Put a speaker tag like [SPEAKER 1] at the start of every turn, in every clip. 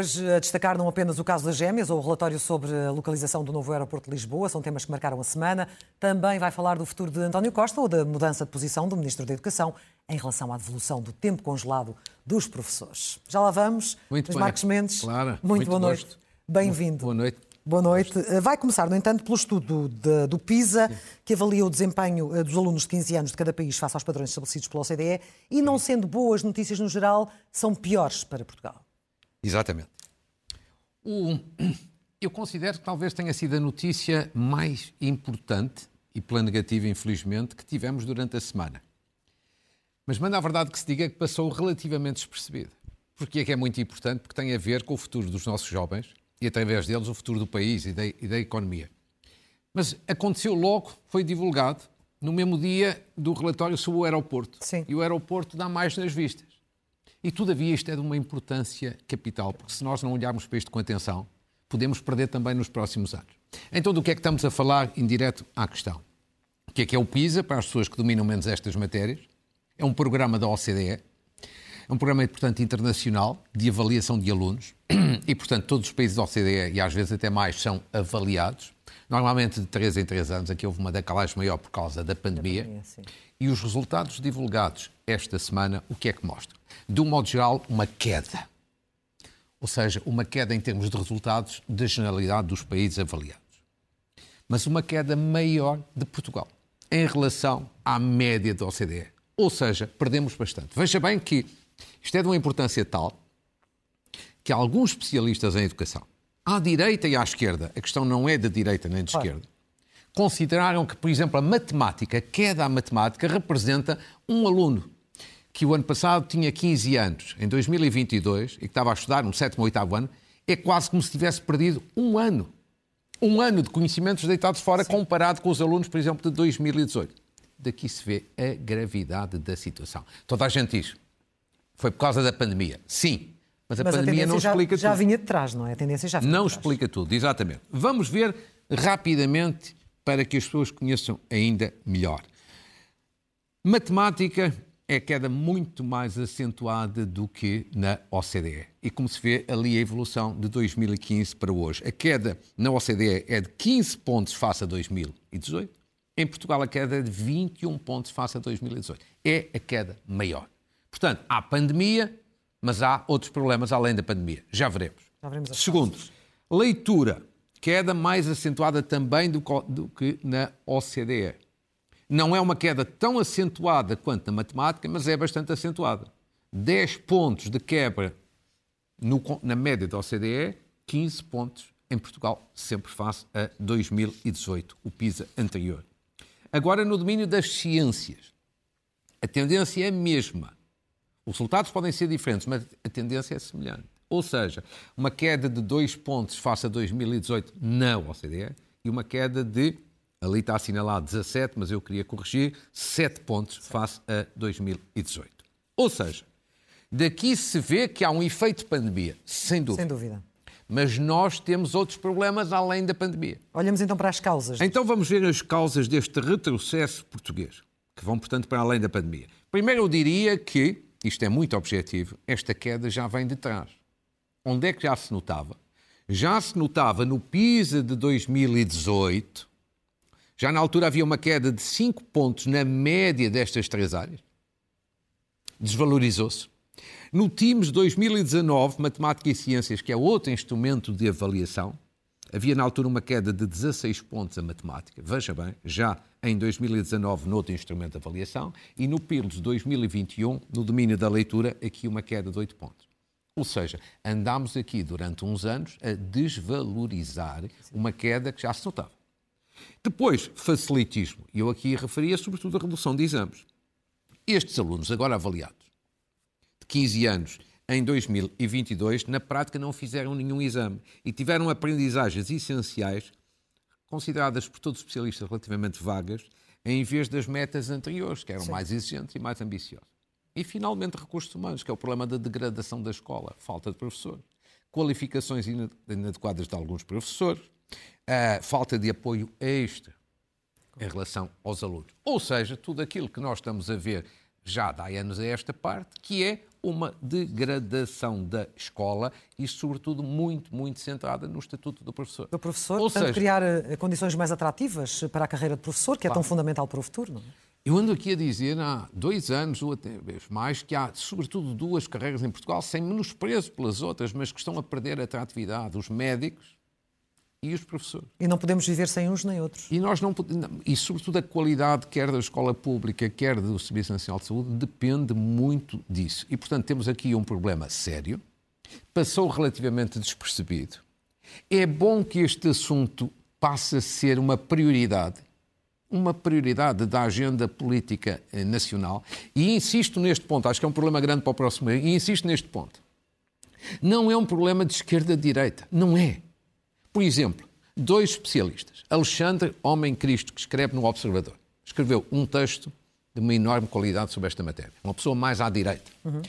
[SPEAKER 1] Hoje a destacar não apenas o caso das gêmeas ou o relatório sobre a localização do novo aeroporto de Lisboa, são temas que marcaram a semana. Também vai falar do futuro de António Costa ou da mudança de posição do Ministro da Educação em relação à devolução do tempo congelado dos professores. Já lá vamos.
[SPEAKER 2] Muito
[SPEAKER 1] Mas
[SPEAKER 2] bem.
[SPEAKER 1] Marcos Mendes,
[SPEAKER 2] Claro,
[SPEAKER 1] muito,
[SPEAKER 2] muito
[SPEAKER 1] boa noite.
[SPEAKER 2] gosto.
[SPEAKER 1] Bem-vindo.
[SPEAKER 2] Boa noite.
[SPEAKER 1] Boa noite. Eh, Vai começar, no entanto, pelo estudo de- do PISA, que avalia o desempenho eh, dos alunos de 15 anos de cada país face aos padrões estabelecidos pela OCDE, e não sendo boas notícias no geral, são piores para Portugal.
[SPEAKER 2] Exatamente. O- eu considero que talvez tenha sido a notícia mais importante, e pela negativa, infelizmente, que tivemos durante a semana. Mas manda a verdade que se diga que passou relativamente despercebida. Porque é que é muito importante? Porque tem a ver com o futuro dos nossos jovens e, através deles, o futuro do país e da, e da economia. Mas aconteceu logo, foi divulgado, no mesmo dia do relatório sobre o aeroporto.
[SPEAKER 1] Sim.
[SPEAKER 2] E o aeroporto dá mais nas vistas. E, todavia, isto é de uma importância capital, porque se nós não olharmos para isto com atenção, podemos perder também nos próximos anos. Então, do que é que estamos a falar em direto à questão? O que é que é o PISA, para as pessoas que dominam menos estas matérias? É um programa da OCDE, é um programa, portanto, internacional de avaliação de alunos e, portanto, todos os países da OCDE e às vezes até mais são avaliados. Normalmente de 3 em 3 anos, aqui houve uma decalagem maior por causa da pandemia.
[SPEAKER 1] pandemia, sim.
[SPEAKER 2] E os resultados divulgados esta semana, o que é que mostram? De um modo geral, uma queda. Ou seja, uma queda em termos de resultados da generalidade dos países avaliados. Mas uma queda maior de Portugal em relação à média da OCDE. Ou seja, perdemos bastante. Veja bem que isto é de uma importância tal que alguns especialistas em educação, à direita e à esquerda, a questão não é da direita nem de esquerda, consideraram que, por exemplo, a matemática, a queda à matemática, representa um aluno que o ano passado tinha 15 anos, em 2022, e que estava a estudar no sétimo ou oitavo ano, é quase como se tivesse perdido um ano. Um ano de conhecimentos deitados fora comparado com os alunos, por exemplo, de 2018. Daqui se vê a gravidade da situação. Toda a gente diz, foi por causa da pandemia. Sim, mas a
[SPEAKER 1] Mas a
[SPEAKER 2] pandemia
[SPEAKER 1] tendência
[SPEAKER 2] não
[SPEAKER 1] já,
[SPEAKER 2] explica
[SPEAKER 1] já
[SPEAKER 2] tudo.
[SPEAKER 1] vinha de trás, não é? A tendência já vinha
[SPEAKER 2] Não
[SPEAKER 1] de trás.
[SPEAKER 2] explica tudo, exatamente. Vamos ver rapidamente para que as pessoas conheçam ainda melhor. Matemática é queda muito mais acentuada do que na OCDE. E como se vê ali a evolução de 2015 para hoje. A queda na OCDE é de 15 pontos face a 2018. Em Portugal a queda é de 21 pontos face a 2018. É a queda maior. Portanto, há pandemia, mas há outros problemas além da pandemia. Já veremos.
[SPEAKER 1] Já veremos
[SPEAKER 2] Segundo, leitura. Queda mais acentuada também do, do que na OCDE. Não é uma queda tão acentuada quanto na matemática, mas é bastante acentuada. 10 pontos de quebra no na média da OCDE, 15 pontos em Portugal, sempre face a 2018, o PISA anterior. Agora, no domínio das ciências, a tendência é a mesma. Os resultados podem ser diferentes, mas a tendência é semelhante. Ou seja, uma queda de 2 pontos face a 2018 na OCDE e uma queda de, ali está assinalado 17, mas eu queria corrigir, 7 pontos face a 2018. Ou seja, daqui se vê que há um efeito pandemia, sem dúvida.
[SPEAKER 1] Sem dúvida.
[SPEAKER 2] Mas nós temos outros problemas além da pandemia.
[SPEAKER 1] Olhamos então para as causas.
[SPEAKER 2] Então vamos ver as causas deste retrocesso português, que vão, portanto, para além da pandemia. Primeiro, eu diria que, isto é muito objetivo, esta queda já vem de trás. Onde é que já se notava? Já se notava no PISA de 2018, já na altura havia uma queda de 5 pontos na média destas três áreas. Desvalorizou-se. No TIMS 2019, Matemática e Ciências, que é outro instrumento de avaliação, havia na altura uma queda de 16 pontos a matemática. Veja bem, já em 2019, noutro instrumento de avaliação, e no PIRLS 2021, no domínio da leitura, aqui uma queda de 8 pontos. Ou seja, andámos aqui durante uns anos a desvalorizar uma queda que já se notava. Depois, facilitismo. E eu aqui referia sobretudo a redução de exames. Estes alunos agora avaliados, de 15 anos em 2022, na prática não fizeram nenhum exame e tiveram aprendizagens essenciais consideradas por todos os especialistas relativamente vagas, em vez das metas anteriores, que eram Sim. mais exigentes e mais ambiciosas. E, finalmente, recursos humanos, que é o problema da degradação da escola, falta de professores, qualificações inadequadas de alguns professores, a falta de apoio extra em relação aos alunos. Ou seja, tudo aquilo que nós estamos a ver já há anos a esta parte, que é uma degradação da escola e, sobretudo, muito, muito centrada no estatuto do professor.
[SPEAKER 1] Do professor, Ou portanto, seja, criar eh, condições mais atrativas para a carreira de professor, que é tão fundamental para o futuro, não é?
[SPEAKER 2] Eu ando aqui a dizer há dois anos ou até mais que há, sobretudo, duas carreiras em Portugal, sem menosprezo pelas outras, mas que estão a perder a atratividade: os médicos e os professores.
[SPEAKER 1] E não podemos viver sem uns nem outros.
[SPEAKER 2] E nós não e sobretudo a qualidade quer da escola pública, quer do Serviço Nacional de Saúde depende muito disso. E portanto temos aqui um problema sério. Passou relativamente despercebido. É bom que este assunto passe a ser uma prioridade uma prioridade da agenda política eh, nacional. E insisto neste ponto, acho que é um problema grande para o próximo ano, e insisto neste ponto. Não é um problema de esquerda-direita. Não é. Por exemplo, dois especialistas. Alexandre Homem Cristo, que escreve no Observador, escreveu um texto de uma enorme qualidade sobre esta matéria. Uma pessoa mais à direita. Uhum.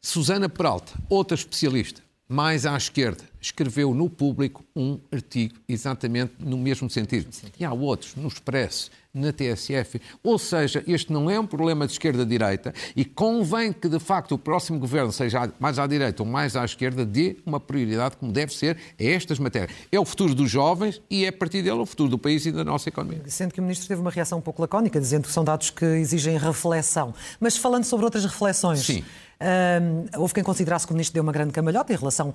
[SPEAKER 2] Susana Peralta, outra especialista, mais à esquerda, escreveu no Público um artigo exatamente no mesmo sentido. E há outros, no Expresso, na TSF. Ou seja, este não é um problema de esquerda-direita e convém que, de facto, o próximo governo, seja mais à direita ou mais à esquerda, dê uma prioridade, como deve ser, a estas matérias. É o futuro dos jovens e é a partir dele o futuro do país e da nossa economia.
[SPEAKER 1] Sendo que o Ministro teve uma reação um pouco lacónica, dizendo que são dados que exigem reflexão. Mas falando sobre outras reflexões.
[SPEAKER 2] Sim.
[SPEAKER 1] Uh, houve quem considerasse que o Ministro deu uma grande cambalhota em relação uh,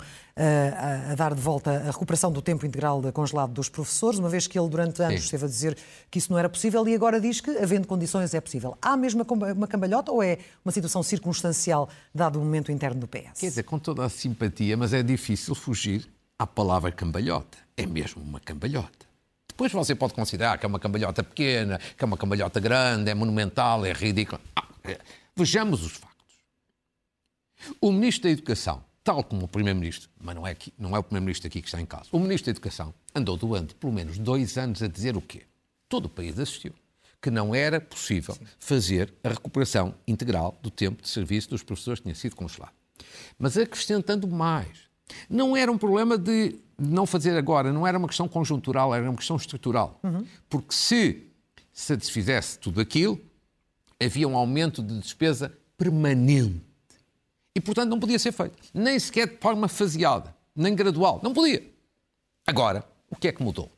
[SPEAKER 1] a, a, dar de volta a recuperação do tempo integral congelado dos professores, uma vez que ele durante anos Sim. esteve a dizer que isso não era possível e agora diz que, havendo condições, é possível. Há mesmo uma cambalhota ou é uma situação circunstancial, dado o momento interno do PS?
[SPEAKER 2] Quer dizer, com toda a simpatia, mas é difícil fugir à palavra cambalhota. É mesmo uma cambalhota. Depois você pode considerar que é uma cambalhota pequena, que é uma cambalhota grande, é monumental, é ridícula. Ah, é. Vejamos os factos. O Ministro da Educação, tal como o Primeiro-Ministro, mas não é, aqui, não é o Primeiro-Ministro aqui que está em causa, o Ministro da Educação andou durante pelo menos dois anos a dizer o quê? Todo o país assistiu. Que não era possível fazer a recuperação integral do tempo de serviço dos professores que tinha sido congelado. Mas acrescentando mais, não era um problema de não fazer agora, não era uma questão conjuntural, era uma questão estrutural. Uhum. Porque se se desfizesse tudo aquilo, havia um aumento de despesa permanente e, portanto, não podia ser feito. Nem sequer de forma faseada, nem gradual. Não podia. Agora, o que é que mudou?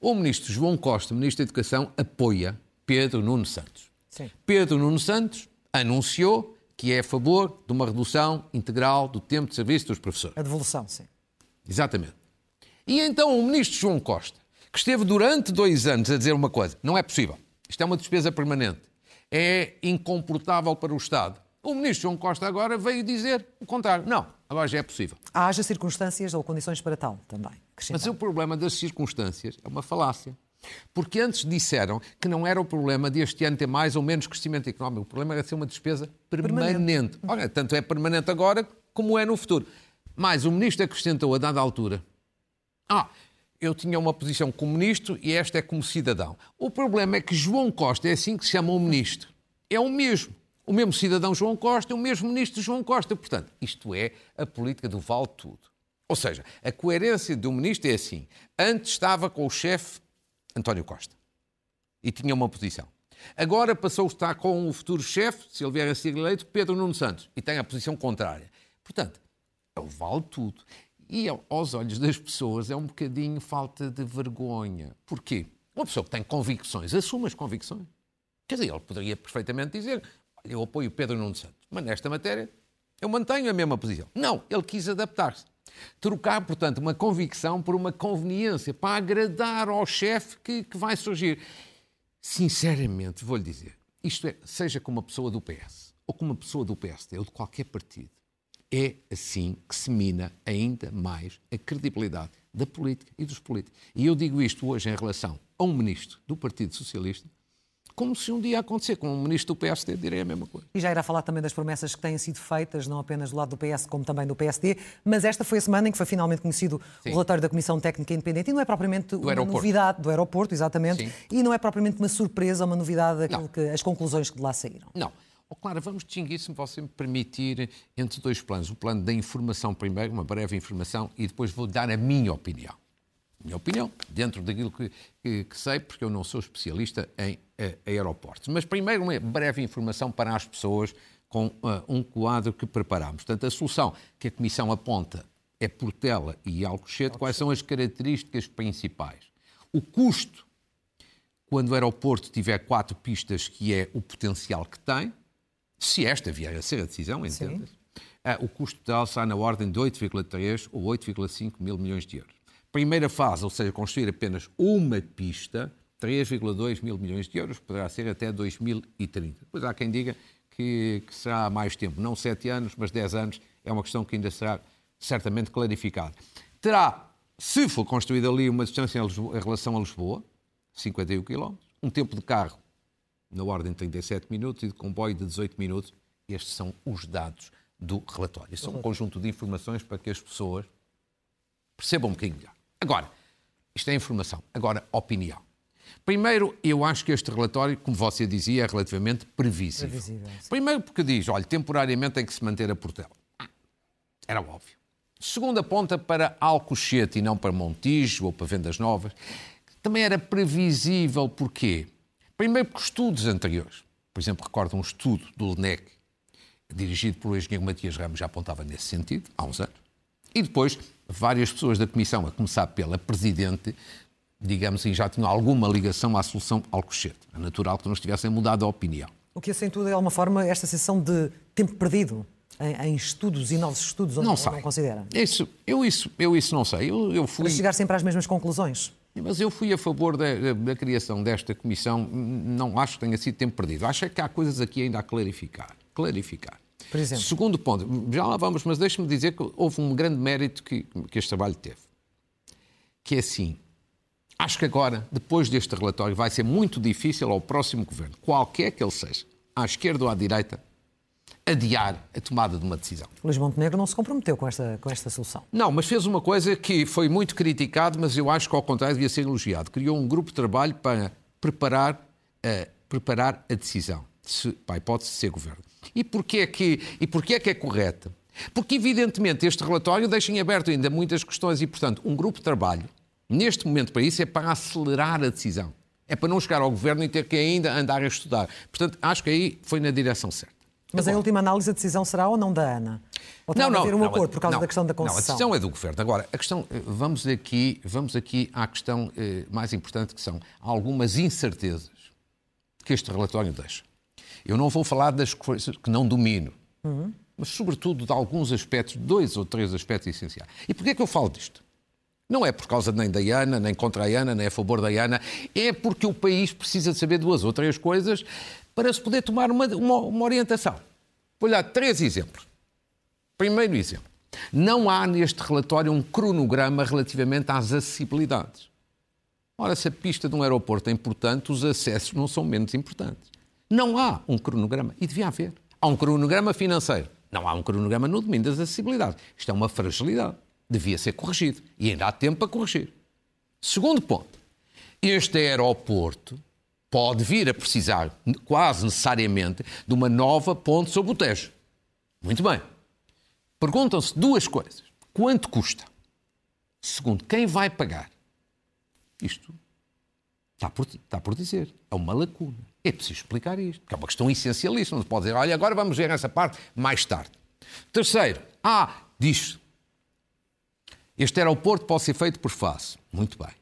[SPEAKER 2] O ministro João Costa, ministro da Educação, apoia Pedro Nuno Santos. Sim. Pedro Nuno Santos anunciou que é a favor de uma redução integral do tempo de serviço dos professores.
[SPEAKER 1] A devolução, sim.
[SPEAKER 2] Exatamente. E então o ministro João Costa, que esteve durante dois anos a dizer uma coisa: não é possível, isto é uma despesa permanente, é incomportável para o Estado, o ministro João Costa agora veio dizer o contrário. Não, agora já é possível.
[SPEAKER 1] Haja circunstâncias ou condições para tal também.
[SPEAKER 2] Mas o problema das circunstâncias é uma falácia. Porque antes disseram que não era o problema de este ano ter mais ou menos crescimento económico. O problema era ser uma despesa permanente. permanente. Olha, tanto é permanente agora como é no futuro. Mas o ministro acrescentou a dada altura: Ah, eu tinha uma posição como ministro e esta é como cidadão. O problema é que João Costa é assim que se chama o ministro. É o mesmo o mesmo cidadão João Costa o mesmo ministro João Costa. Portanto, isto é a política do vale tudo. Ou seja, a coerência do ministro é assim. Antes estava com o chefe António Costa e tinha uma posição. Agora passou a estar com o futuro chefe, se ele vier a ser eleito, Pedro Nuno Santos, e tem a posição contrária. Portanto, é o vale tudo. E aos olhos das pessoas é um bocadinho falta de vergonha. Porquê? Uma pessoa que tem convicções, assume as convicções. Quer dizer, ele poderia perfeitamente dizer: eu apoio Pedro Nuno Santos, mas nesta matéria eu mantenho a mesma posição. Não, ele quis adaptar-se. Trocar, portanto, uma convicção por uma conveniência, para agradar ao chefe que, que vai surgir. Sinceramente, vou-lhe dizer, isto é, seja com uma pessoa do PS, ou com uma pessoa do PSD, ou de qualquer partido, é assim que se mina ainda mais a credibilidade da política e dos políticos. E eu digo isto hoje em relação a um ministro do Partido Socialista, como se um dia acontecer com o ministro do PSD, direi a mesma coisa.
[SPEAKER 1] E já irá falar também das promessas que têm sido feitas, não apenas do lado do PS, como também do PSD, mas esta foi a semana em que foi finalmente conhecido Sim. o relatório da Comissão Técnica Independente, e não é propriamente do uma aeroporto. novidade do aeroporto, exatamente, Sim. e não é propriamente uma surpresa, uma novidade, aquilo que, as conclusões que de lá saíram.
[SPEAKER 2] Não. Oh, Clara, vamos distinguir, se você me permitir, entre dois planos. O plano da informação primeiro, uma breve informação, e depois vou dar a minha opinião. Minha opinião, dentro daquilo que, que, que sei, porque eu não sou especialista em uh, aeroportos. Mas primeiro uma breve informação para as pessoas com uh, um quadro que preparámos. Portanto, a solução que a Comissão aponta é Portela e Alcochete. Quais são as características principais? O custo, quando o aeroporto tiver quatro pistas, que é o potencial que tem, se esta vier a ser a decisão, entenda-se, uh, o custo total está na ordem de 8,3 ou 8,5 mil milhões de euros. Primeira fase, ou seja, construir apenas uma pista, 3,2 mil milhões de euros, poderá ser até 2030. Depois há quem diga que, que será mais tempo, não 7 anos, mas 10 anos, é uma questão que ainda será certamente clarificada. Terá, se for construída ali uma distância em, Lisboa, em relação a Lisboa, 51 km, um tempo de carro na ordem de 37 minutos e de comboio de 18 minutos. Estes são os dados do relatório. São um conjunto de informações para que as pessoas percebam um bocadinho melhor. Agora, isto é informação. Agora, opinião. Primeiro, eu acho que este relatório, como você dizia, é relativamente previsível. previsível Primeiro porque diz, olha, temporariamente tem que se manter a Portela. Era óbvio. Segundo, aponta para Alcochete e não para Montijo ou para Vendas Novas. Também era previsível, porquê? Primeiro porque estudos anteriores, por exemplo, recordo um estudo do LNEC, dirigido pelo engenheiro Matias Ramos, já apontava nesse sentido, há uns anos. E depois, várias pessoas da Comissão, a começar pela Presidente, digamos assim, já tinham alguma ligação à solução Alcochete. É natural que não estivessem mudado a opinião.
[SPEAKER 1] O que acentua, de alguma forma, esta sensação de tempo perdido em, em estudos e novos estudos, onde não, não considera?
[SPEAKER 2] Isso, eu, isso, eu isso não sei. Eu, eu fui...
[SPEAKER 1] Para chegar sempre às mesmas conclusões?
[SPEAKER 2] Mas eu fui a favor da, da, criação desta comissão, não acho que tenha sido tempo perdido. Acho é que há coisas aqui ainda a clarificar. Clarificar.
[SPEAKER 1] Por exemplo?
[SPEAKER 2] Segundo ponto, já lá vamos, mas deixe-me dizer que houve um grande mérito que, que este trabalho teve. Que é assim, acho que agora, depois deste relatório, vai ser muito difícil ao próximo governo, qualquer que ele seja, à esquerda ou à direita, adiar a tomada de uma decisão.
[SPEAKER 1] Luís Montenegro não se comprometeu com esta, com esta solução.
[SPEAKER 2] Não, mas fez uma coisa que foi muito criticado, mas eu acho que ao contrário devia ser elogiado. Criou um grupo de trabalho para preparar, uh, preparar a decisão, se, para a hipótese de ser governo. E porquê é que, e porquê é, que é correta? Porque, evidentemente, este relatório deixa em aberto ainda muitas questões e, portanto, um grupo de trabalho, neste momento para isso, é para acelerar a decisão. É para não chegar ao governo e ter que ainda andar a estudar. Portanto, acho que aí foi na direção certa.
[SPEAKER 1] Mas, em última análise, a decisão será ou não da ANA? Ou não, não, haver um não, acordo por causa não, da questão da concessão?
[SPEAKER 2] Não, a decisão é do Governo. Agora, a questão, eh, vamos aqui, vamos aqui à questão eh, mais importante, que são algumas incertezas que este relatório deixa. Eu não vou falar das coisas que não domino, uhum. mas, sobretudo, de alguns aspectos, dois ou três aspectos essenciais. E porquê é que eu falo disto? Não é por causa nem da IANA, nem contra a IANA, nem a favor da IANA. É porque o país precisa de saber duas ou três coisas para se poder tomar uma, uma, uma orientação. Vou dar três exemplos. Primeiro exemplo. Não há neste relatório um cronograma relativamente às acessibilidades. Ora, se a pista de um aeroporto é importante, os acessos não são menos importantes. Não há um cronograma. E devia haver. Há um cronograma financeiro. Não há um cronograma no domínio das acessibilidades. Isto é uma fragilidade. Devia ser corrigido. E ainda há tempo para corrigir. Segundo ponto. Este aeroporto pode vir a precisar, quase necessariamente, de uma nova ponte sobre o Tejo. Muito bem. Perguntam-se duas coisas. Quanto custa? Segundo, quem vai pagar? Isto está por, está por dizer. É uma lacuna. É preciso explicar isto, que é uma questão essencialista. Não se pode dizer, olha, agora vamos ver essa parte mais tarde. Terceiro, ah, diz este aeroporto pode ser feito por fase. Muito bem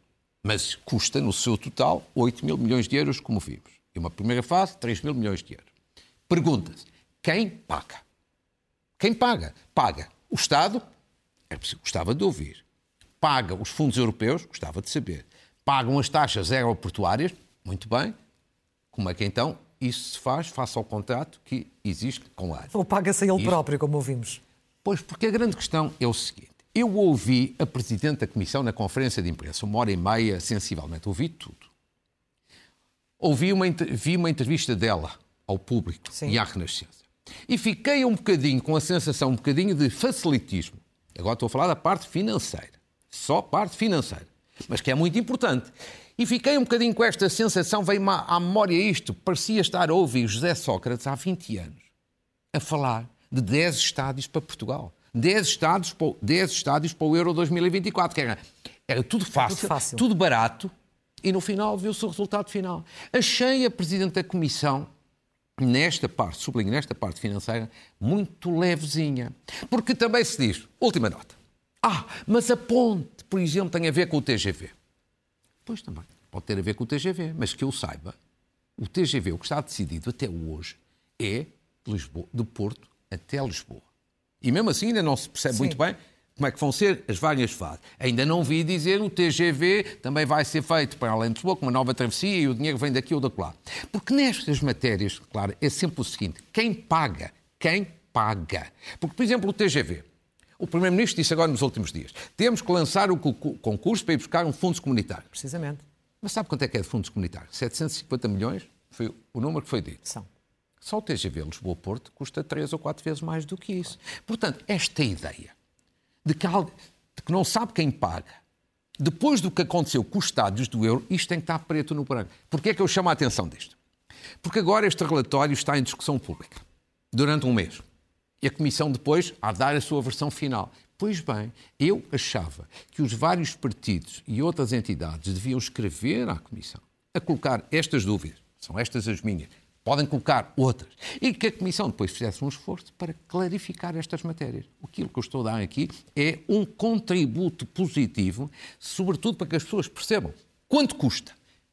[SPEAKER 2] mas custa no seu total 8 mil milhões de euros, como vimos. E uma primeira fase, 3 mil milhões de euros. Pergunta-se, quem paga? Quem paga? Paga o Estado, é gostava de ouvir. Paga os fundos europeus, gostava de saber. Pagam as taxas aeroportuárias, muito bem. Como é que então isso se faz face ao contrato que existe com a ANA?
[SPEAKER 1] Ou paga-se ele próprio, como ouvimos?
[SPEAKER 2] Pois, porque a grande questão é o seguinte. Eu ouvi a Presidente da Comissão na conferência de imprensa, uma hora e meia, sensivelmente. Ouvi tudo. ouvi uma, vi uma entrevista dela ao público Sim. e à Renascença. E fiquei um bocadinho com a sensação, um bocadinho de facilitismo. Agora estou a falar da parte financeira. Só parte financeira. Mas que é muito importante. E fiquei um bocadinho com esta sensação, veio-me à memória isto. Parecia estar a ouvir José Sócrates há 20 anos a falar de 10 estádios para Portugal. 10 estádios para, 10 estádios para o Euro 2024. Que era, era tudo fácil, tudo fácil, tudo barato, e no final viu-se o resultado final. Achei a Presidente da Comissão nesta parte, sublinho, nesta parte financeira, muito levezinha. Porque também se diz, última nota, ah, mas a ponte, por exemplo, tem a ver com o TGV. Pois também, pode ter a ver com o TGV, mas que eu saiba, o TGV, o que está decidido até hoje, é de, Lisboa, de Porto até Lisboa. E mesmo assim ainda não se percebe Sim. muito bem como é que vão ser as várias fases. Ainda não vi dizer o TGV também vai ser feito para além de Lisboa, com uma nova travessia e o dinheiro vem daqui ou da lá. Porque nestas matérias, claro, é sempre o seguinte: quem paga? Quem paga? Porque, por exemplo, o TGV. O Primeiro-Ministro disse agora nos últimos dias: temos que lançar o concurso para ir buscar um fundos comunitário.
[SPEAKER 1] Precisamente.
[SPEAKER 2] Mas sabe quanto é que é de fundos comunitários? 750 milhões foi o número que foi dito.
[SPEAKER 1] São.
[SPEAKER 2] Só o TGV Lisboa-Porto custa três ou quatro vezes mais do que isso. Portanto, esta ideia de que, de que não sabe quem paga. Depois do que aconteceu com os estádios do euro, isto tem que estar preto no branco. Porquê é que eu chamo a atenção disto? Porque agora este relatório está em discussão pública, durante um mês. E a Comissão depois de dar a sua versão final. Pois bem, eu achava que os vários partidos e outras entidades deviam escrever à Comissão a colocar estas dúvidas, são estas as minhas, podem colocar outras. E que a Comissão depois fizesse um esforço para clarificar estas matérias. Aquilo que eu estou a dar aqui é um contributo positivo, sobretudo para que as pessoas percebam quanto custa,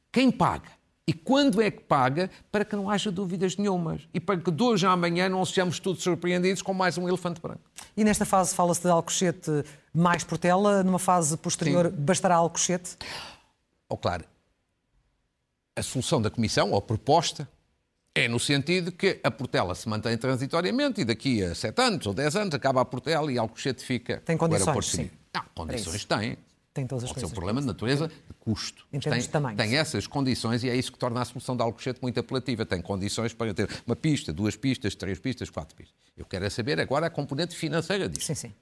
[SPEAKER 2] quem paga e quando é que paga, para que não haja dúvidas nenhumas e para que de hoje à amanhã não sejamos todos surpreendidos com mais um elefante branco.
[SPEAKER 1] E nesta fase fala-se de Alcochete mais Portela, numa fase posterior Sim. bastará Alcochete?
[SPEAKER 2] Oh, claro, a solução da Comissão, ou a proposta, é no sentido que a Portela se mantém transitoriamente e daqui a 7 anos ou 10 anos acaba a Portela e Alcochete fica
[SPEAKER 1] tem condições, sim.
[SPEAKER 2] Não, condições tem.
[SPEAKER 1] Tem todas as
[SPEAKER 2] Pode ser um problema de natureza de custo.
[SPEAKER 1] Em termos
[SPEAKER 2] tem,
[SPEAKER 1] de
[SPEAKER 2] tem essas condições e é isso que torna a solução de Alcochete muito apelativa. Tem condições para ter uma pista, duas pistas, três pistas, quatro pistas. Eu quero é saber agora a componente financeira disso.
[SPEAKER 1] Sim, sim.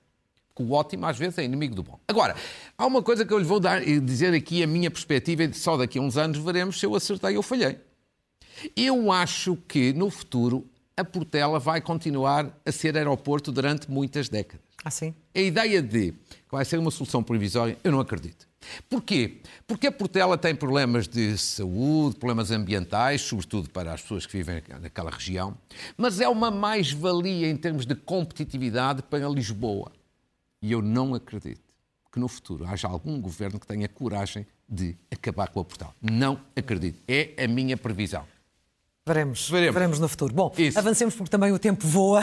[SPEAKER 2] Porque o ótimo às vezes é inimigo do bom. Agora, há uma coisa que eu lhe vou dar dizer aqui a minha perspectiva e só daqui a uns anos veremos se eu acertei ou falhei. Eu acho que no futuro a Portela vai continuar a ser aeroporto durante muitas décadas.
[SPEAKER 1] Ah, sim?
[SPEAKER 2] A ideia de vai ser uma solução provisória, eu não acredito. Porquê? Porque a Portela tem problemas de saúde, problemas ambientais, sobretudo para as pessoas que vivem naquela região, mas é uma mais-valia em termos de competitividade para Lisboa. E eu não acredito que no futuro haja algum governo que tenha coragem de acabar com a Portela. Não acredito. É a minha previsão.
[SPEAKER 1] Veremos, veremos, veremos. no futuro. Bom, Isso. avancemos porque também o tempo voa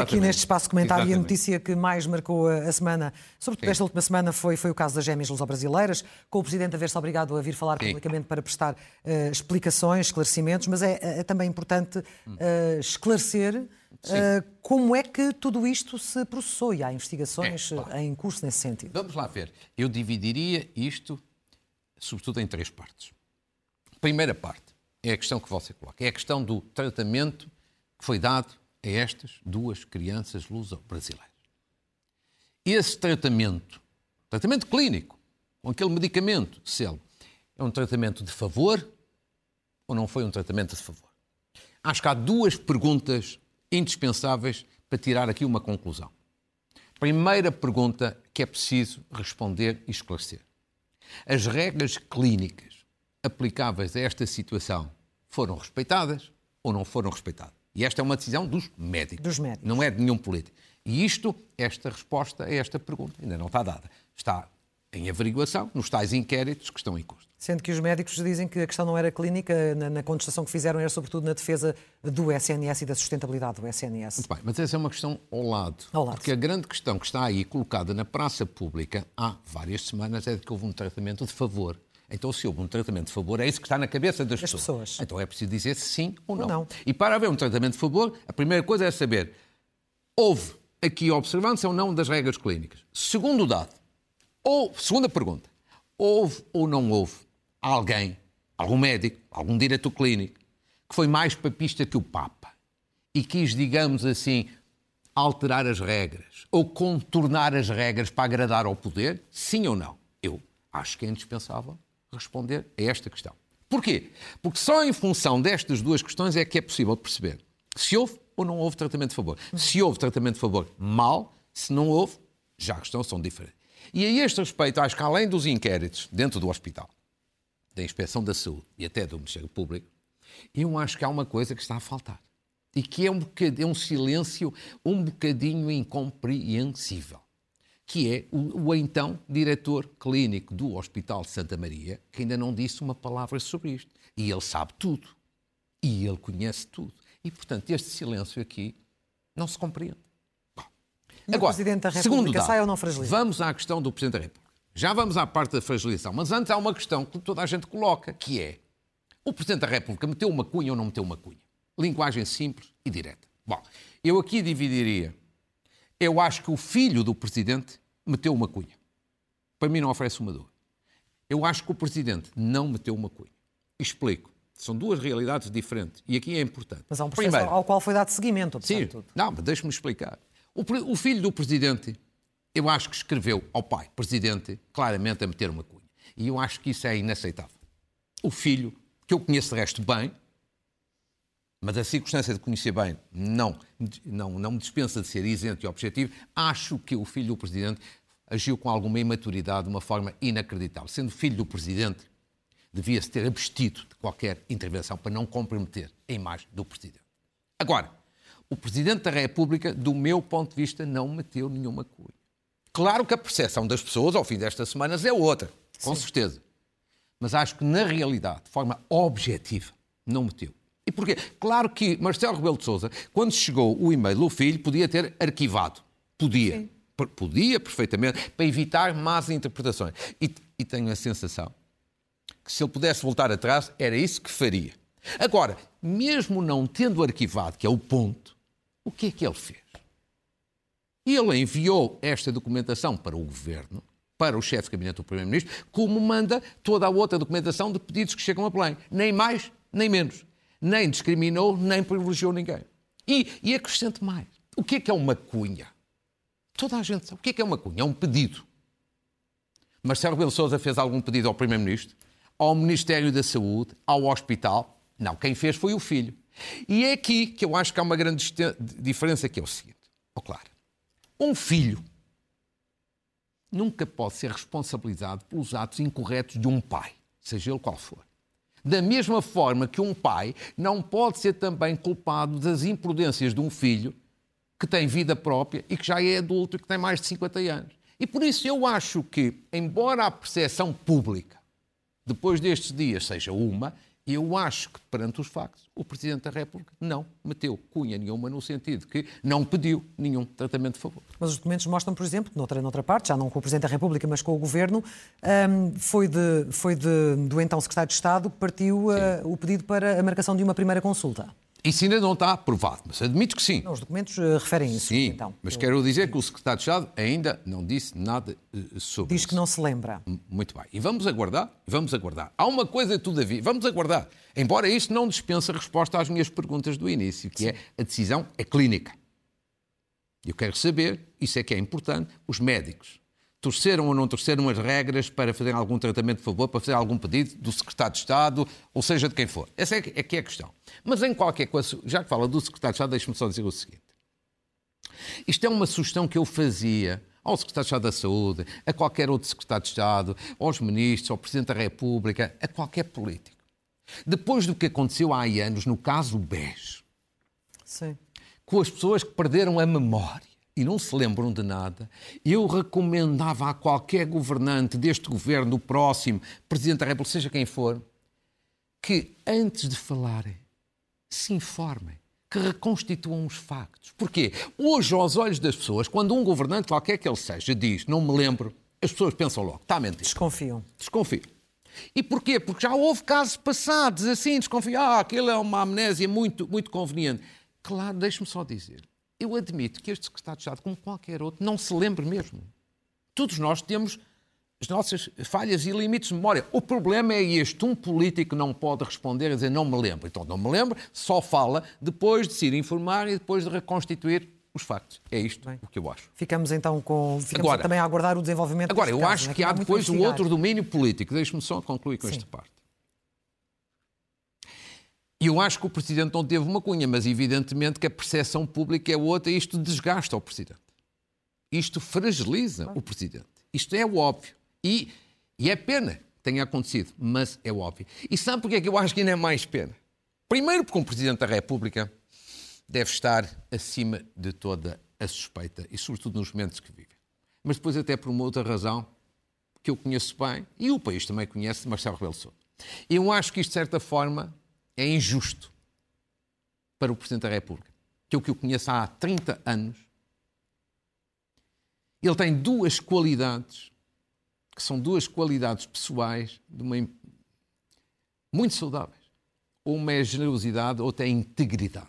[SPEAKER 1] aqui neste espaço comentário Exatamente. e a notícia que mais marcou a semana, sobretudo Sim. esta última semana, foi, foi o caso das gêmeas luso-brasileiras, com o Presidente a ver-se obrigado a vir falar Sim. publicamente para prestar uh, explicações, esclarecimentos, mas é, é também importante uh, esclarecer uh, como é que tudo isto se processou e há investigações é, em curso nesse sentido.
[SPEAKER 2] Vamos lá ver. Eu dividiria isto, sobretudo, em três partes. Primeira parte é a questão que você coloca. É a questão do tratamento que foi dado a estas duas crianças luso-brasileiras. Esse tratamento, tratamento clínico, com aquele medicamento, célebre, é um tratamento de favor ou não foi um tratamento de favor? Acho que há duas perguntas indispensáveis para tirar aqui uma conclusão. Primeira pergunta que é preciso responder e esclarecer. As regras clínicas aplicáveis a esta situação foram respeitadas ou não foram respeitadas? E esta é uma decisão dos médicos.
[SPEAKER 1] Dos médicos.
[SPEAKER 2] Não é de nenhum político. E isto, esta resposta a esta pergunta ainda não está dada. Está em averiguação nos tais inquéritos que estão em curso.
[SPEAKER 1] Sendo que os médicos dizem que a questão não era clínica, na, na, contestação que fizeram era sobretudo na defesa do SNS e da sustentabilidade do SNS.
[SPEAKER 2] Muito bem, mas essa é uma questão ao lado.
[SPEAKER 1] Ao lado.
[SPEAKER 2] Porque a grande questão que está aí colocada na praça pública há várias semanas é de que houve um tratamento de favor então, se houve um tratamento de favor, é isso que está na cabeça das,
[SPEAKER 1] das pessoas. pessoas.
[SPEAKER 2] Então é preciso dizer sim ou não.
[SPEAKER 1] ou não.
[SPEAKER 2] E para haver um tratamento de favor, a primeira coisa é saber houve aqui observância ou não das regras clínicas. Segundo dado, ou segunda pergunta, houve ou não houve alguém algum médico, algum diretor clínico, que foi mais papista que o Papa e quis, digamos assim, alterar as regras ou contornar as regras para agradar ao poder? Sim ou não? Eu acho que é indispensável responder a esta questão. Porquê? Porque só em função destas duas questões é que é possível perceber se houve ou não houve tratamento de favor. Se houve tratamento de favor, mal. Se não houve, já a questão são diferentes. E a este respeito, acho que além dos inquéritos dentro do hospital, da Inspeção da Saúde e até do Ministério Público, eu acho que há uma coisa que está a faltar. E que é um, é um silêncio um bocadinho incompreensível. Que é o, o então diretor clínico do Hospital de Santa Maria, que ainda não disse uma palavra sobre isto. E ele sabe tudo. E ele conhece tudo. E, portanto, este silêncio aqui não se compreende.
[SPEAKER 1] Agora, o Presidente da República sai ou não fragiliza?
[SPEAKER 2] Vamos à questão do Presidente da República. Já vamos à parte da fragilização. Mas antes há uma questão que toda a gente coloca, que é o Presidente da República meteu uma cunha ou não meteu uma cunha? Linguagem simples e direta. Bom, eu aqui dividiria. Eu acho que o filho do Presidente meteu uma cunha. Para mim não oferece uma dúvida. Eu acho que o Presidente não meteu uma cunha. Explico. São duas realidades diferentes. E aqui é importante.
[SPEAKER 1] Mas há um processo Primeiro, ao qual foi dado seguimento.
[SPEAKER 2] Sim,
[SPEAKER 1] tudo.
[SPEAKER 2] não, mas deixe-me explicar. O, o, filho do Presidente, eu acho que escreveu ao pai, Presidente, claramente a meter uma cunha. E eu acho que isso é inaceitável. O filho, que eu conheço de resto bem, mas a circunstância de conhecer bem não, não, não me dispensa de ser isento e objetivo, acho que o filho do Presidente agiu com alguma imaturidade de uma forma inacreditável. Sendo filho do Presidente, devia-se ter abstido de qualquer intervenção para não comprometer a imagem do Presidente. Agora, o Presidente da República, do meu ponto de vista, não meteu nenhuma cunha. Claro que a percepção das pessoas ao fim destas semanas é outra, com Sim. certeza. Mas acho que, na realidade, de forma objetiva, não meteu. E porquê? Claro que Marcelo Rebelo de Sousa, quando chegou o e-mail do filho, podia ter arquivado. Podia. Sim. Podia, perfeitamente, para evitar más interpretações. E, e tenho a sensação que se ele pudesse voltar atrás, era isso que faria. Agora, mesmo não tendo arquivado, que é o ponto, o que é que ele fez? Ele enviou esta documentação para o governo, para o chefe de gabinete do Primeiro-Ministro, como manda toda a outra documentação de pedidos que chegam a Belém. Nem mais, nem menos. Nem discriminou, nem privilegiou ninguém. E, e acrescente mais. O que é que é uma cunha? Toda a gente sabe. O que é que é uma cunha? É um pedido. Marcelo Rebelo Sousa fez algum pedido ao Primeiro-Ministro? ao Ministério da Saúde, ao hospital. Não, quem fez foi o filho. E é aqui que eu acho que há uma grande diferença, que é o seguinte. Oh, claro, um filho nunca pode ser responsabilizado pelos atos incorretos de um pai, seja ele qual for. Da mesma forma que um pai não pode ser também culpado das imprudências de um filho que tem vida própria e que já é adulto e que tem mais de 50 anos. E por isso eu acho que, embora a percepção pública depois destes dias seja uma, eu acho que, perante os factos, o Presidente da República não meteu cunha nenhuma no sentido que não pediu nenhum tratamento de favor.
[SPEAKER 1] Mas os documentos mostram, por exemplo, noutra, noutra parte, já não com o Presidente da República, mas com o Governo, um, foi, de, foi de, do então Secretário de Estado que partiu uh, o pedido para a marcação de uma primeira consulta.
[SPEAKER 2] Isso ainda não está aprovado, mas admito que sim.
[SPEAKER 1] Não, os documentos uh, referem isso.
[SPEAKER 2] Sim,
[SPEAKER 1] então.
[SPEAKER 2] mas eu... quero dizer que o secretário de Estado ainda não disse nada uh, sobre
[SPEAKER 1] Diz
[SPEAKER 2] isso.
[SPEAKER 1] que não se lembra.
[SPEAKER 2] Muito bem. E vamos aguardar, vamos aguardar. Há uma coisa, todavia, vamos aguardar. Embora isto não dispensa a resposta às minhas perguntas do início, que sim. é a decisão é clínica. Eu quero saber, isso é que é importante, os médicos torceram ou não torceram as regras para fazer algum tratamento de favor, para fazer algum pedido do secretário de Estado, ou seja, de quem for. Essa é que é, que é a questão. Mas em qualquer coisa, já que fala do secretário de Estado, deixe-me só dizer o seguinte. Isto é uma sugestão que eu fazia ao secretário de Estado da Saúde, a qualquer outro secretário de Estado, aos ministros, ao Presidente da República, a qualquer político. Depois do que aconteceu há anos no caso BES,
[SPEAKER 1] Sim.
[SPEAKER 2] com as pessoas que perderam a memória, e não se lembram de nada, eu recomendava a qualquer governante deste governo, do próximo, Presidente da República, seja quem for, que antes de falarem, se informem, que reconstituam os factos. Porquê? Hoje, aos olhos das pessoas, quando um governante, qualquer que ele seja, diz não me lembro, as pessoas pensam logo, está a mentir.
[SPEAKER 1] Desconfiam.
[SPEAKER 2] Desconfiam. E porquê? Porque já houve casos passados assim, desconfiam, ah, aquilo é uma amnésia muito, muito conveniente. Claro, deixe-me só dizer, eu admito que este secretário de Estado, como qualquer outro, não se lembre mesmo. Todos nós temos as nossas falhas e limites de memória. O problema é este: um político não pode responder a dizer não me lembro. Então não me lembro, só fala depois de se ir informar e depois de reconstituir os factos. É isto Bem, o que eu acho.
[SPEAKER 1] Ficamos então com. Ficamos agora, também a aguardar o desenvolvimento
[SPEAKER 2] Agora, eu
[SPEAKER 1] caso,
[SPEAKER 2] acho né? que há depois o outro domínio político. Deixe-me só concluir com Sim. esta parte. Eu acho que o Presidente não teve uma cunha, mas evidentemente que a percepção pública é outra e isto desgasta o Presidente. Isto fragiliza o Presidente. Isto é óbvio. E, e é pena que tenha acontecido, mas é óbvio. E sabe porque é que eu acho que ainda é mais pena? Primeiro, porque um Presidente da República deve estar acima de toda a suspeita, e sobretudo nos momentos que vive. Mas depois, até por uma outra razão, que eu conheço bem, e o país também conhece, Marcelo Rebelo Sousa. Eu acho que isto, de certa forma, é injusto para o Presidente da República, que o que eu conheço há 30 anos. Ele tem duas qualidades que são duas qualidades pessoais uma muito saudáveis. Uma é generosidade, outra é integridade.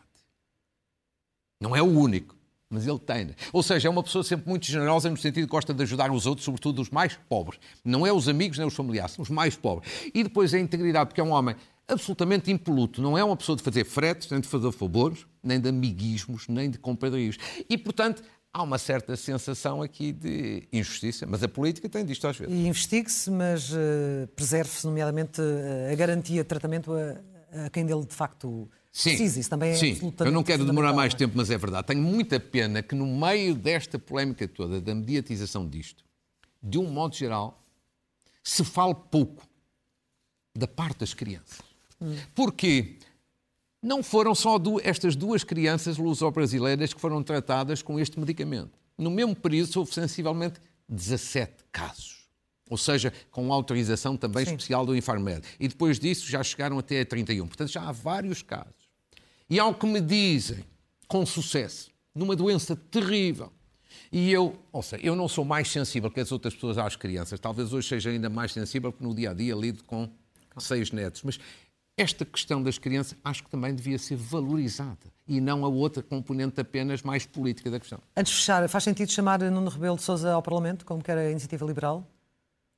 [SPEAKER 2] Não é o único, mas ele tem. Ou seja, é uma pessoa sempre muito generosa no sentido que gosta de ajudar os outros, sobretudo os mais pobres. Não é os amigos nem os familiares, são os mais pobres. E depois a integridade, porque é um homem absolutamente impoluto. Não é uma pessoa de fazer fretes, nem de fazer favores, nem de amiguismos, nem de compadrios. E, portanto, há uma certa sensação aqui de injustiça, mas a política tem disto às vezes.
[SPEAKER 1] E investigue-se, mas uh, preserve-se, nomeadamente, uh, a garantia de tratamento a, a, quem dele de facto
[SPEAKER 2] Sim, precisa. Isso também é sim. Eu não quero demorar mais é? tempo, mas é verdade. Tenho muita pena que no meio desta polémica toda, da mediatização disto, de um modo geral, se fale pouco da parte das crianças. Hum. Porquê? Não foram só estas duas crianças luso-brasileiras que foram tratadas com este medicamento. No mesmo período, houve sensivelmente 17 casos. Ou seja, com autorização também Sim. especial do Infarmed. E depois disso já chegaram até a 31. Portanto, já há vários casos. E ao que me dizem, com sucesso, numa doença terrível, e eu, ou seja, eu não sou mais sensível que as outras pessoas às crianças. Talvez hoje seja ainda mais sensível, porque no dia a dia lido com seis netos. Mas esta questão das crianças acho que também devia ser valorizada e não a outra componente apenas mais política da questão.
[SPEAKER 1] Antes de fechar, faz sentido chamar Nuno Rebelo de Sousa ao Parlamento, como quer a Iniciativa Liberal?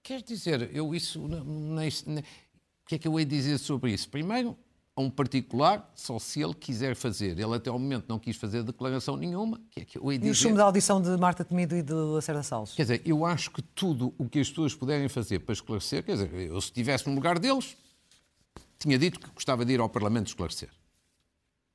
[SPEAKER 2] Quer dizer, eu isso... O que é que eu hei dizer sobre isso? Primeiro, a um particular, só se ele quiser fazer. Ele até ao momento não quis fazer declaração nenhuma. Que é que eu hei dizer? E
[SPEAKER 1] o chumbo da audição de Marta Temido e de Lacerda Salles?
[SPEAKER 2] Quer dizer, eu acho que tudo o que as pessoas puderem fazer para esclarecer, quer dizer, eu se estivesse no lugar deles, tinha dito que gostava de ir ao Parlamento esclarecer.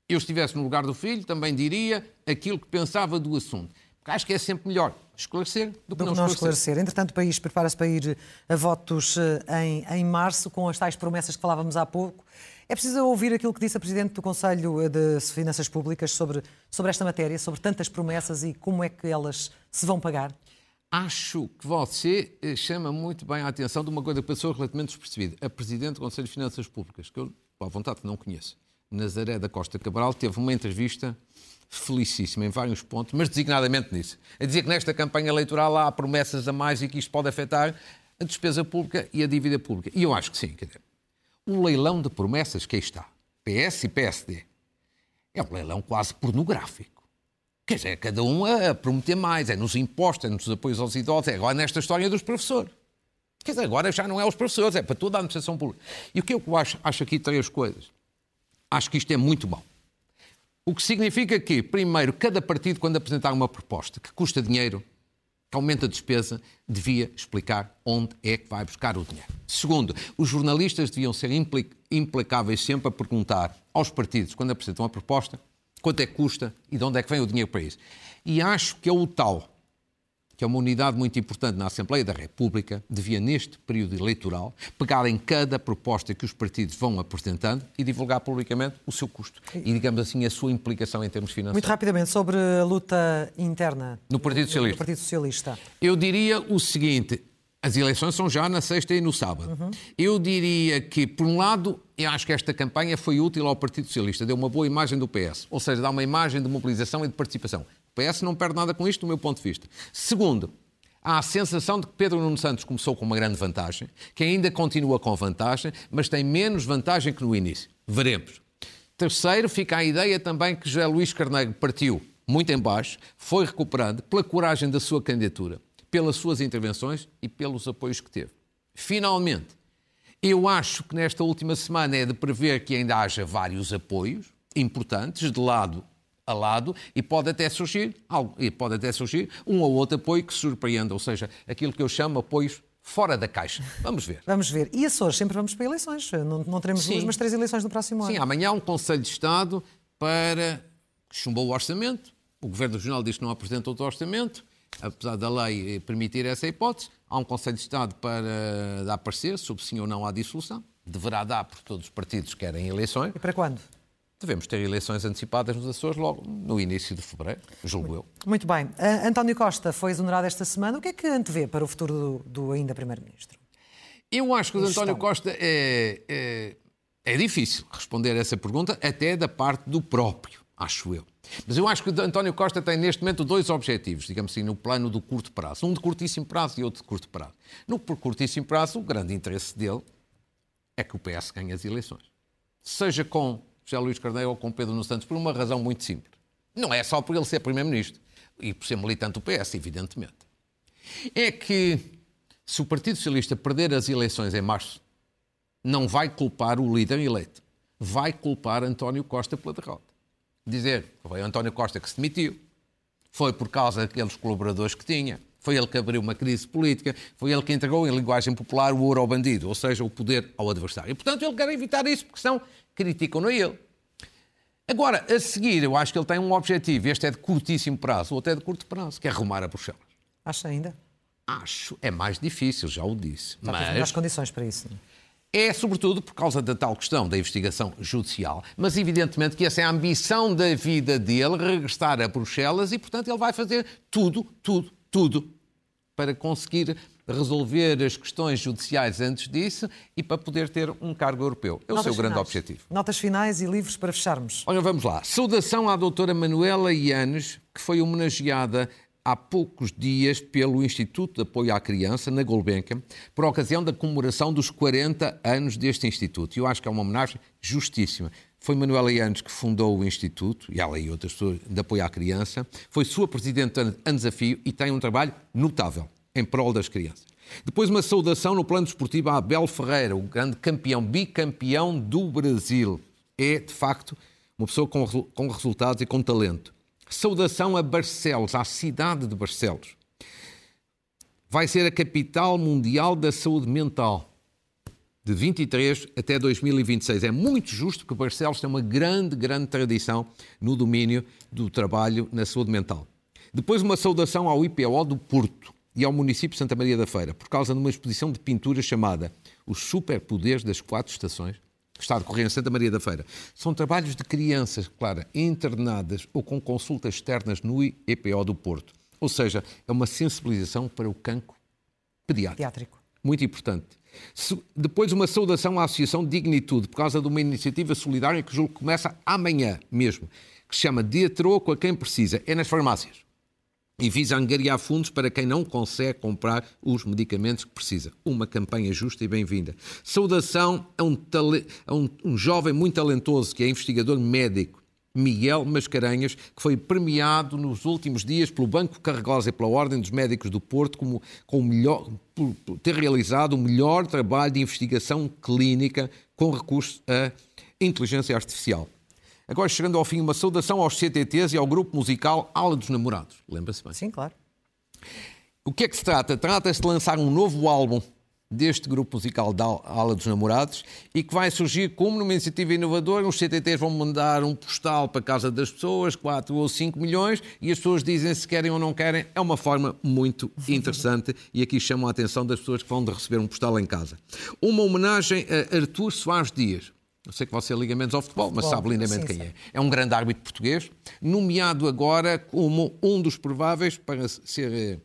[SPEAKER 2] Eu, estivesse no lugar do filho, também diria aquilo que pensava do assunto. Porque acho que é sempre melhor esclarecer do que, do não, que não esclarecer. esclarecer.
[SPEAKER 1] Entretanto, o país prepara-se para ir a votos eh, em, em março, com as tais promessas que falávamos há pouco. É preciso ouvir aquilo que disse a Presidente do Conselho de Finanças Públicas sobre, sobre esta matéria, sobre tantas promessas e como é que elas se vão pagar?
[SPEAKER 2] Acho que você eh, chama muito bem a atenção de uma coisa que passou relativamente despercebida. A Presidente do Conselho de Finanças Públicas, que eu, à vontade, não conheço, Nazaré da Costa Cabral, teve uma entrevista felicíssima em vários pontos, mas designadamente nisso. A dizer que nesta campanha eleitoral há promessas a mais e que isto pode afetar a despesa pública e a dívida pública. E eu acho que sim. Quer dizer, o leilão de promessas que aí está, PS e PSD, é um leilão quase pornográfico. Quer dizer, é cada um a prometer mais, é nos impostos, é nos apoios aos idosos, é agora nesta história dos professores. Quer dizer, agora já não é os professores, é para toda a administração pública. E o que eu acho, acho aqui três coisas. Acho que isto é muito mau. O que significa que, primeiro, cada partido, quando apresentar uma proposta que custa dinheiro, que aumenta a despesa, devia explicar onde é que vai buscar o dinheiro. Segundo, os jornalistas deviam ser implacáveis sempre a perguntar aos partidos, quando apresentam a proposta, quanto é que custa e de onde é que vem o dinheiro para isso. E acho que é o tal, que é uma unidade muito importante na Assembleia da República, devia, neste período eleitoral, pegar em cada proposta que os partidos vão apresentando e divulgar publicamente o seu custo. E, digamos assim, a sua implicação em termos financeiros.
[SPEAKER 1] Muito rapidamente, sobre a luta interna
[SPEAKER 2] no Partido Socialista.
[SPEAKER 1] No Partido Socialista.
[SPEAKER 2] Eu diria o seguinte: as eleições são já na sexta e no sábado. Uhum. Eu diria que, por um lado, eu acho que esta campanha foi útil ao Partido Socialista, deu uma boa imagem do PS, ou seja, dá uma imagem de mobilização e de participação. O PS não perde nada com isto, do meu ponto de vista. Segundo, há a sensação de que Pedro Nuno Santos começou com uma grande vantagem, que ainda continua com vantagem, mas tem menos vantagem que no início. Veremos. Terceiro, fica a ideia também que José Luís Carneiro partiu muito em baixo, foi recuperando pela coragem da sua candidatura pelas suas intervenções e pelos apoios que teve. Finalmente, eu acho que nesta última semana é de prever que ainda haja vários apoios importantes de lado a lado e pode até surgir algo, e pode até surgir um ou outro apoio que surpreenda, ou seja, aquilo que eu chamo apoios fora da caixa. Vamos ver.
[SPEAKER 1] Vamos ver. E Açores, sempre vamos para eleições. Não, não teremos Sim. duas, mas três eleições no próximo ano.
[SPEAKER 2] Sim, amanhã há um Conselho de Estado para chumbou o orçamento. O Governo Regional diz que não apresenta outro orçamento, apesar da lei permitir essa hipótese. Há um Conselho de Estado para dar parecer sobre sim ou não há dissolução. Deverá dar, porque todos os partidos querem eleições.
[SPEAKER 1] E para quando?
[SPEAKER 2] Devemos ter eleições antecipadas nos Açores logo no início de fevereiro, julgo eu.
[SPEAKER 1] Muito bem. Uh, António Costa foi exonerado esta semana. O que é que antevê para o futuro do, do ainda Primeiro-Ministro?
[SPEAKER 2] Eu acho que o António Costa é, é, é difícil responder a essa pergunta, até da parte do próprio, acho eu. Mas eu acho que António Costa tem neste momento dois objetivos, digamos assim, no plano do curto prazo. Um de curtíssimo prazo e outro de curto prazo. No curtíssimo prazo, o grande interesse dele é que o PS ganhe as eleições. Seja com José Luís Carneiro ou com Pedro Nuno Santos, por uma razão muito simples. Não é só por ele ser Primeiro-Ministro e por ser militante do PS, evidentemente. É que se o Partido Socialista perder as eleições em março, não vai culpar o líder eleito. Vai culpar António Costa pela derrota. Dizer foi António Costa que se demitiu, foi por causa daqueles colaboradores que tinha, foi ele que abriu uma crise política, foi ele que entregou, em linguagem popular, o ouro ao bandido, ou seja, o poder ao adversário. E, portanto, ele quer evitar isso, porque senão criticam-no a ele. Agora, a seguir, eu acho que ele tem um objetivo, este é de curtíssimo prazo, ou até de curto prazo, que é arrumar a Bruxelas.
[SPEAKER 1] Acha ainda?
[SPEAKER 2] Acho. É mais difícil, já o disse.
[SPEAKER 1] Já mas... as condições para isso.
[SPEAKER 2] É sobretudo por causa da tal questão da investigação judicial, mas evidentemente que essa é a ambição da vida dele, regressar a Bruxelas e, portanto, ele vai fazer tudo, tudo, tudo para conseguir resolver as questões judiciais antes disso e para poder ter um cargo europeu. É o seu grande objetivo.
[SPEAKER 1] Notas finais e livros para fecharmos.
[SPEAKER 2] Olha, vamos lá. Saudação à doutora Manuela Ianes, que foi homenageada há poucos dias pelo Instituto de Apoio à Criança, na Gulbenkian, por ocasião da comemoração dos 40 anos deste Instituto. E eu acho que é uma homenagem justíssima. Foi Manuela Ianes que fundou o Instituto, e ela e outras pessoas de apoio à criança. Foi sua presidente a desafio e tem um trabalho notável em prol das crianças. Depois uma saudação no plano desportivo a Abel Ferreira, o grande campeão, bicampeão do Brasil. É, de facto, uma pessoa com, com resultados e com talento. Saudação a Barcelos, à cidade de Barcelos. Vai ser a capital mundial da saúde mental de 23 até 2026. É muito justo que Barcelos tem uma grande, grande tradição no domínio do trabalho na saúde mental. Depois uma saudação ao IPO do Porto e ao município de Santa Maria da Feira, por causa de uma exposição de pintura chamada Os Superpoderes das Quatro Estações, que está a decorrer em Santa Maria da Feira. São trabalhos de crianças, claro, internadas ou com consultas externas no EPO do Porto. Ou seja, é uma sensibilização para o cancro pediátrico. pediátrico. Muito importante. Depois, uma saudação à Associação Dignitude, por causa de uma iniciativa solidária que julgo que começa amanhã mesmo, que se chama Dia Troco a Quem Precisa. É nas farmácias e visa angariar fundos para quem não consegue comprar os medicamentos que precisa. Uma campanha justa e bem-vinda. Saudação a um, a um, um jovem muito talentoso que é investigador médico, Miguel Mascarenhas, que foi premiado nos últimos dias pelo Banco Carregosa e pela Ordem dos Médicos do Porto como, com melhor, por ter realizado o melhor trabalho de investigação clínica com recurso à inteligência artificial. Agora, chegando ao fim, uma saudação aos CTTs e ao grupo musical Ala dos Namorados. Lembra-se bem?
[SPEAKER 1] Sim, claro.
[SPEAKER 2] O que é que se trata? Trata-se de lançar um novo álbum deste grupo musical da Ala dos Namorados e que vai surgir como numa iniciativa inovadora. Os CTTs vão mandar um postal para a casa das pessoas, 4 ou 5 milhões, e as pessoas dizem se querem ou não querem. É uma forma muito interessante e aqui chamam a atenção das pessoas que vão de receber um postal em casa. Uma homenagem a Artur Soares Dias, eu sei que você liga menos ao futebol, mas sabe lindamente sim, quem sim. é. É um grande árbitro português, nomeado agora como um dos prováveis para ser,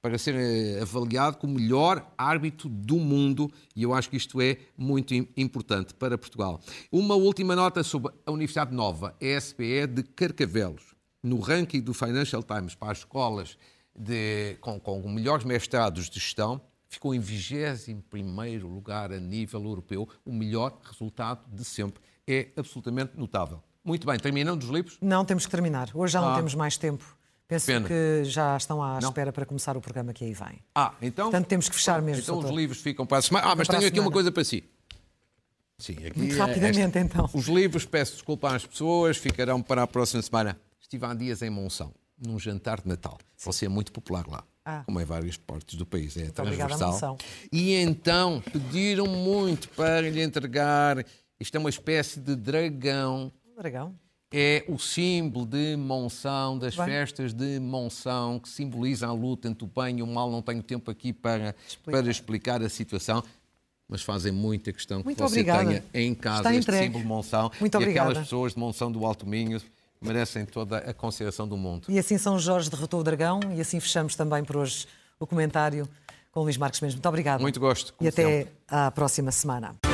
[SPEAKER 2] para ser eh, avaliado como o melhor árbitro do mundo, e eu acho que isto é muito importante para Portugal. Uma última nota sobre a Universidade Nova, a SPE de Carcavelos. No ranking do Financial Times para as escolas de, com, com melhores mestrados de gestão, ficou em 21 lugar a nível europeu, o melhor resultado de sempre. É absolutamente notável. Muito bem, terminando os livros?
[SPEAKER 1] Não, temos que terminar. Hoje já ah. não temos mais tempo Penso
[SPEAKER 2] Pena.
[SPEAKER 1] que já estão à
[SPEAKER 2] Não.
[SPEAKER 1] espera para começar o programa que aí vem.
[SPEAKER 2] Ah, então.
[SPEAKER 1] Portanto, temos que fechar mesmo,
[SPEAKER 2] Então os livros ficam para a semana. Ah, mas tenho aqui uma coisa para si. Sim, aqui
[SPEAKER 1] Muito
[SPEAKER 2] é
[SPEAKER 1] rapidamente,
[SPEAKER 2] esta.
[SPEAKER 1] então.
[SPEAKER 2] Os livros, peço desculpa às pessoas, ficarão para a próxima semana. Estive há dias em Monção, num jantar de Natal. Você é muito popular lá.
[SPEAKER 1] Ah.
[SPEAKER 2] Como em várias partes do país, é
[SPEAKER 1] obrigada,
[SPEAKER 2] transversal. E então pediram muito para lhe entregar. Isto é uma espécie de dragão
[SPEAKER 1] Dragão.
[SPEAKER 2] é o símbolo de Monção, das
[SPEAKER 1] Bem.
[SPEAKER 2] festas de Monção, que simbolizam a luta entre o bem e o mal. Não tenho tempo aqui para
[SPEAKER 1] Explicar.
[SPEAKER 2] para explicar a situação, mas fazem muita questão que
[SPEAKER 1] Muito
[SPEAKER 2] você
[SPEAKER 1] obrigada.
[SPEAKER 2] tenha em casa
[SPEAKER 1] Está
[SPEAKER 2] este
[SPEAKER 1] entregue.
[SPEAKER 2] símbolo de Monção.
[SPEAKER 1] Muito
[SPEAKER 2] e
[SPEAKER 1] obrigada.
[SPEAKER 2] aquelas pessoas de Monção do Alto Minho merecem toda a consideração do mundo.
[SPEAKER 1] E assim São Jorge derrotou o dragão e assim fechamos também por hoje o comentário com o Luís Marques mesmo. Muito obrigada.
[SPEAKER 2] Muito gosto,
[SPEAKER 1] E até
[SPEAKER 2] sempre.
[SPEAKER 1] à próxima semana.